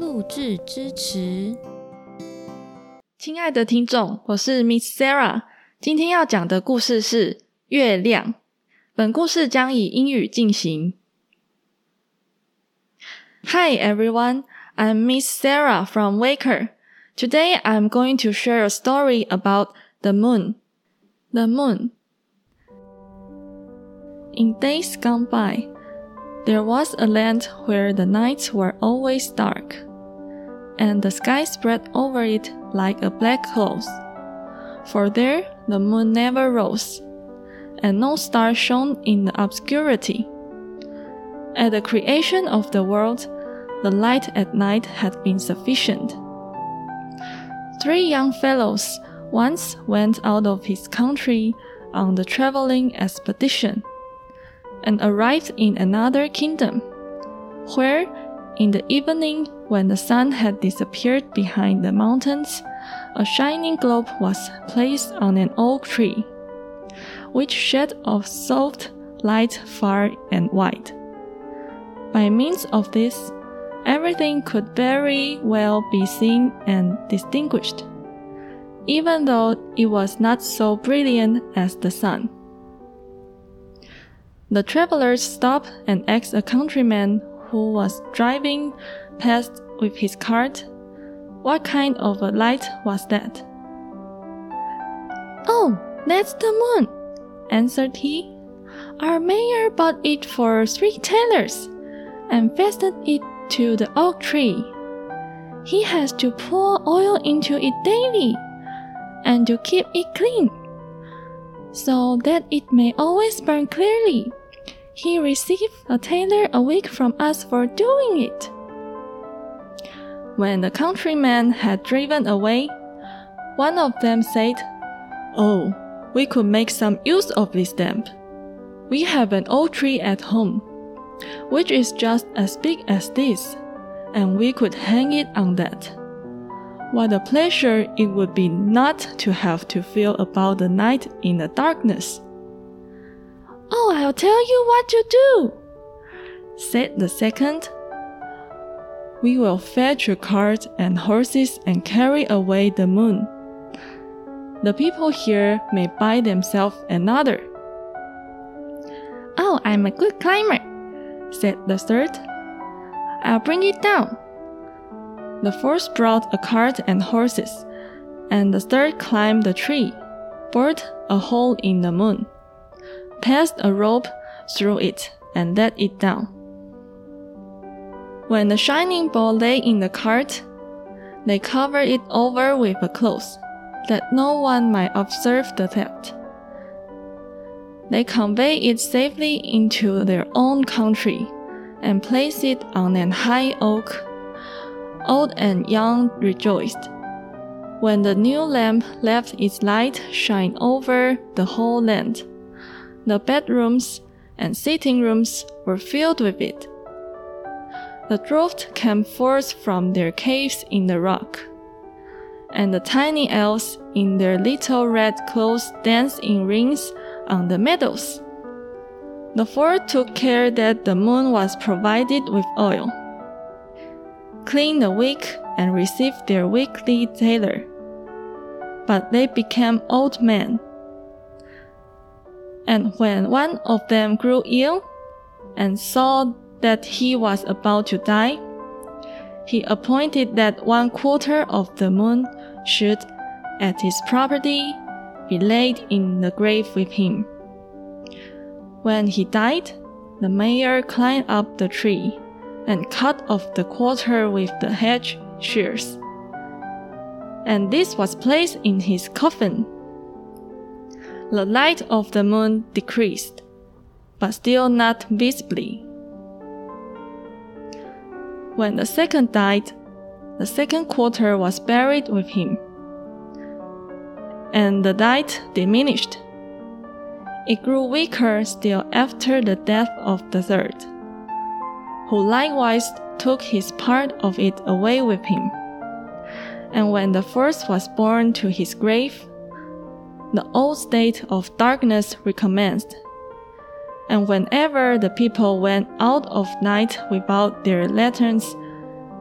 录制支持。亲爱的听众，我是 Miss Sarah，今天要讲的故事是月亮。本故事将以英语进行。Hi everyone, I'm Miss Sarah from Waker. Today I'm going to share a story about the moon. The moon. In days gone by, there was a land where the nights were always dark, and the sky spread over it like a black cloth. For there the moon never rose, and no star shone in the obscurity. At the creation of the world, the light at night had been sufficient. Three young fellows once went out of his country on the traveling expedition and arrived in another kingdom, where, in the evening, when the sun had disappeared behind the mountains, a shining globe was placed on an oak tree, which shed a soft light far and wide. By means of this, everything could very well be seen and distinguished, even though it was not so brilliant as the sun. The travelers stopped and asked a countryman who was driving past with his cart, what kind of a light was that? Oh, that's the moon, answered he. Our mayor bought it for three thalers and fastened it to the oak tree. He has to pour oil into it daily and to keep it clean so that it may always burn clearly. He received a thaler a week from us for doing it. When the countryman had driven away, one of them said, Oh, we could make some use of this lamp. We have an old tree at home, which is just as big as this, and we could hang it on that. What a pleasure it would be not to have to feel about the night in the darkness. Oh, I'll tell you what to do, said the second. We will fetch a cart and horses and carry away the moon. The people here may buy themselves another. Oh, I'm a good climber, said the third. I'll bring it down. The fourth brought a cart and horses, and the third climbed the tree, bored a hole in the moon, passed a rope through it, and let it down. When the shining ball lay in the cart, they covered it over with a cloth, that no one might observe the theft. They conveyed it safely into their own country and placed it on an high oak. Old and young rejoiced. When the new lamp left its light shine over the whole land, the bedrooms and sitting rooms were filled with it. The dwarfs came forth from their caves in the rock, and the tiny elves in their little red clothes danced in rings on the meadows. The four took care that the moon was provided with oil, cleaned the wick, and received their weekly thaler. But they became old men. And when one of them grew ill and saw that he was about to die, he appointed that one quarter of the moon should, at his property, be laid in the grave with him. When he died, the mayor climbed up the tree and cut off the quarter with the hedge shears. And this was placed in his coffin. The light of the moon decreased, but still not visibly. When the second died, the second quarter was buried with him, and the light diminished. It grew weaker still after the death of the third, who likewise took his part of it away with him. And when the first was borne to his grave, the old state of darkness recommenced. And whenever the people went out of night without their lanterns,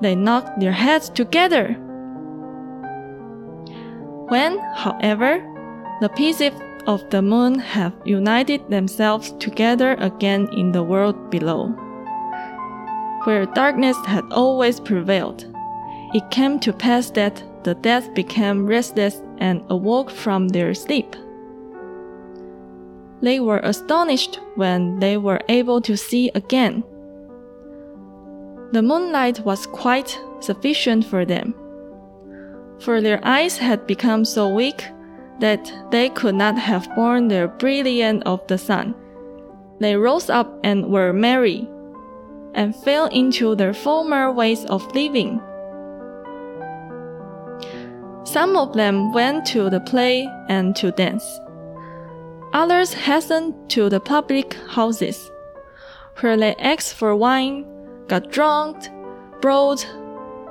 they knocked their heads together. When, however, the pieces of the moon have united themselves together again in the world below, where darkness had always prevailed, it came to pass that the dead became restless and awoke from their sleep. They were astonished when they were able to see again. The moonlight was quite sufficient for them, for their eyes had become so weak that they could not have borne the brilliance of the sun. They rose up and were merry, and fell into their former ways of living. Some of them went to the play and to dance. Others hastened to the public houses, where they asked for wine, got drunk, brawled,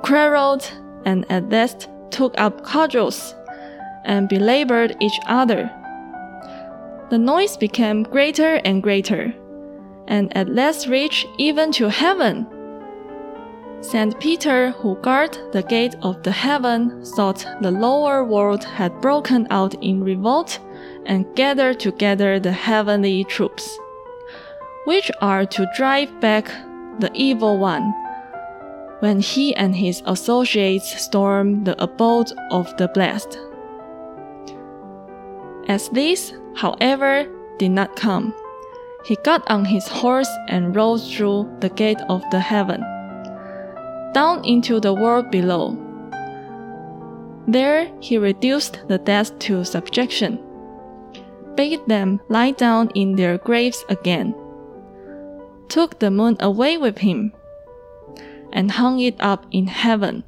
quarreled, and at last took up cudgels and belabored each other. The noise became greater and greater, and at last reached even to heaven. Saint Peter, who guarded the gate of the heaven, thought the lower world had broken out in revolt and gathered together the heavenly troops, which are to drive back the evil one. When he and his associates storm the abode of the blessed. As this, however, did not come, he got on his horse and rode through the gate of the heaven down into the world below. There he reduced the dead to subjection, bade them lie down in their graves again, took the moon away with him, and hung it up in heaven.